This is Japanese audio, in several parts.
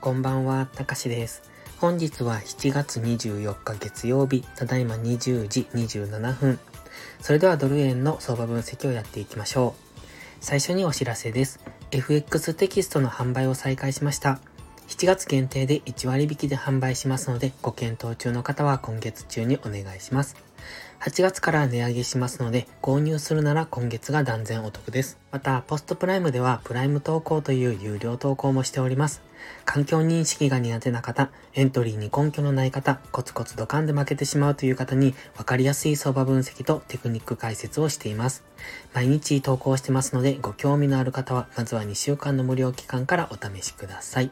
こんばんは、たかしです。本日は7月24日月曜日、ただいま20時27分。それではドル円の相場分析をやっていきましょう。最初にお知らせです。FX テキストの販売を再開しました。7月限定で1割引きで販売しますので、ご検討中の方は今月中にお願いします。8月から値上げしますので、購入するなら今月が断然お得です。また、ポストプライムではプライム投稿という有料投稿もしております。環境認識が苦手な方、エントリーに根拠のない方、コツコツドカンで負けてしまうという方に分かりやすい相場分析とテクニック解説をしています。毎日投稿してますので、ご興味のある方は、まずは2週間の無料期間からお試しください。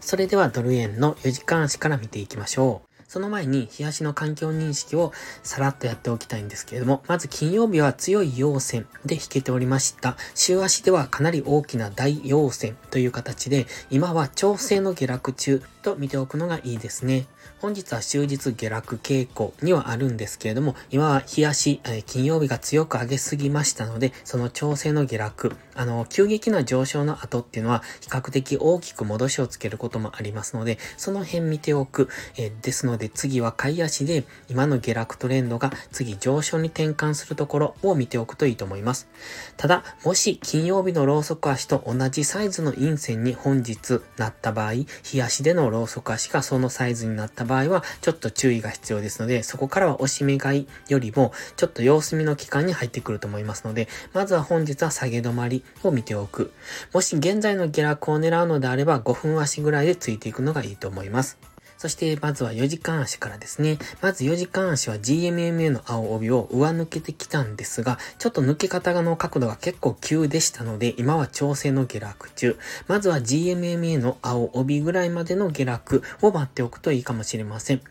それではドル円の4時間足から見ていきましょう。その前に、日足の環境認識をさらっとやっておきたいんですけれども、まず金曜日は強い陽線で引けておりました。週足ではかなり大きな大陽線という形で、今は調整の下落中と見ておくのがいいですね。本日は終日下落傾向にはあるんですけれども、今は日足、え金曜日が強く上げすぎましたので、その調整の下落、あの、急激な上昇の後っていうのは、比較的大きく戻しをつけることもありますので、その辺見ておく。えですので、次は買い足で、今の下落トレンドが次上昇に転換するところを見ておくといいと思います。ただ、もし金曜日のローソク足と同じサイズの陰線に本日なった場合、日足でのローソク足がそのサイズになったった、場合はちょっと注意が必要ですので、そこからは押し目買いよりもちょっと様子見の期間に入ってくると思いますので、まずは本日は下げ止まりを見ておく。もし現在の下落を狙うのであれば5分足ぐらいでついていくのがいいと思います。そして、まずは4時間足からですね。まず4時間足は GMMA の青帯を上抜けてきたんですが、ちょっと抜け方の角度が結構急でしたので、今は調整の下落中。まずは GMMA の青帯ぐらいまでの下落を待っておくといいかもしれません。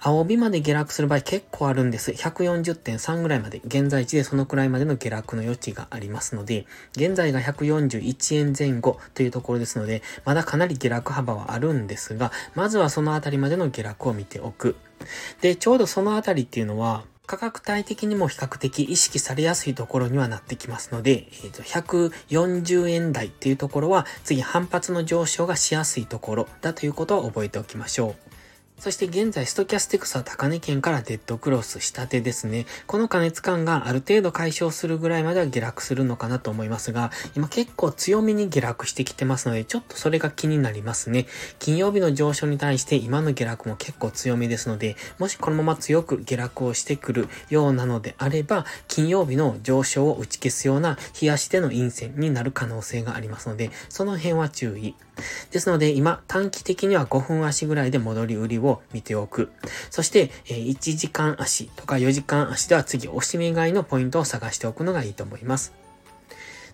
青帯まで下落する場合結構あるんです。140.3ぐらいまで、現在地でそのくらいまでの下落の余地がありますので、現在が141円前後というところですので、まだかなり下落幅はあるんですが、まずはそのあたりまでの下落を見ておく。で、ちょうどそのあたりっていうのは、価格帯的にも比較的意識されやすいところにはなってきますので、えー、と140円台っていうところは次反発の上昇がしやすいところだということを覚えておきましょう。そして現在、ストキャスティクスは高値圏からデッドクロスしたてですね。この加熱感がある程度解消するぐらいまでは下落するのかなと思いますが、今結構強めに下落してきてますので、ちょっとそれが気になりますね。金曜日の上昇に対して今の下落も結構強めですので、もしこのまま強く下落をしてくるようなのであれば、金曜日の上昇を打ち消すような冷やしての陰線になる可能性がありますので、その辺は注意。ですので、今、短期的には5分足ぐらいで戻り売りをを見ておく。そして、え1時間足とか4時間足では次、押し目買いのポイントを探しておくのがいいと思います。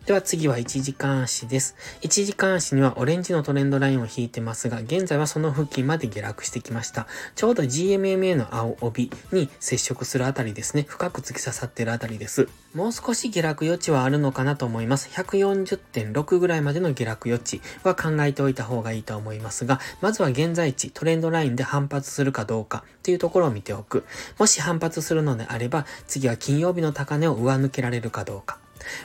では次は1時間足です。1時間足にはオレンジのトレンドラインを引いてますが、現在はその付近まで下落してきました。ちょうど GMMA の青帯に接触するあたりですね。深く突き刺さっているあたりです。もう少し下落余地はあるのかなと思います。140.6ぐらいまでの下落余地は考えておいた方がいいと思いますが、まずは現在地、トレンドラインで反発するかどうかっていうところを見ておく。もし反発するのであれば、次は金曜日の高値を上抜けられるかどうか。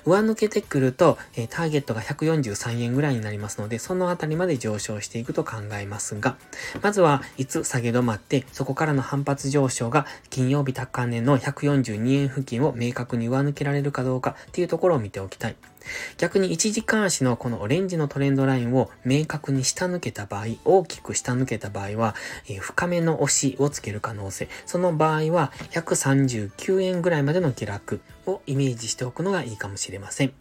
上抜けてくると、え、ターゲットが143円ぐらいになりますので、そのあたりまで上昇していくと考えますが、まずはいつ下げ止まって、そこからの反発上昇が金曜日高値の142円付近を明確に上抜けられるかどうかっていうところを見ておきたい。逆に1時間足のこのオレンジのトレンドラインを明確に下抜けた場合、大きく下抜けた場合は、えー、深めの押しをつける可能性。その場合は、139円ぐらいまでの下落をイメージしておくのがいいかもしれません。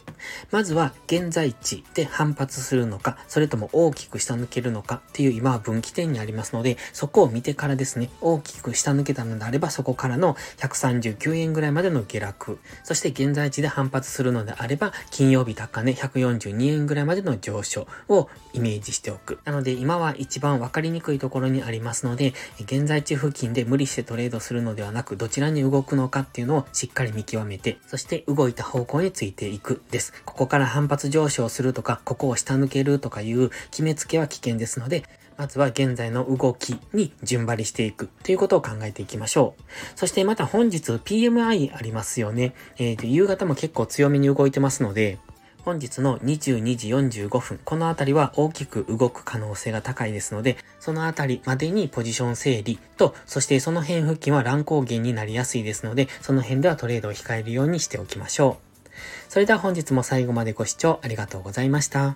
まずは、現在地で反発するのか、それとも大きく下抜けるのかっていう今は分岐点にありますので、そこを見てからですね、大きく下抜けたのであれば、そこからの139円ぐらいまでの下落、そして現在地で反発するのであれば、金金曜日高値142円ぐらいまでの上昇をイメージしておく。なので今は一番分かりにくいところにありますので、現在地付近で無理してトレードするのではなく、どちらに動くのかっていうのをしっかり見極めて、そして動いた方向についていくです。ここから反発上昇するとか、ここを下抜けるとかいう決めつけは危険ですので、まずは現在の動きに順張りしていくということを考えていきましょう。そしてまた本日 PMI ありますよね。えー、夕方も結構強めに動いてますので、本日の22時45分、このあたりは大きく動く可能性が高いですので、そのあたりまでにポジション整理と、そしてその辺付近は乱高下になりやすいですので、その辺ではトレードを控えるようにしておきましょう。それでは本日も最後までご視聴ありがとうございました。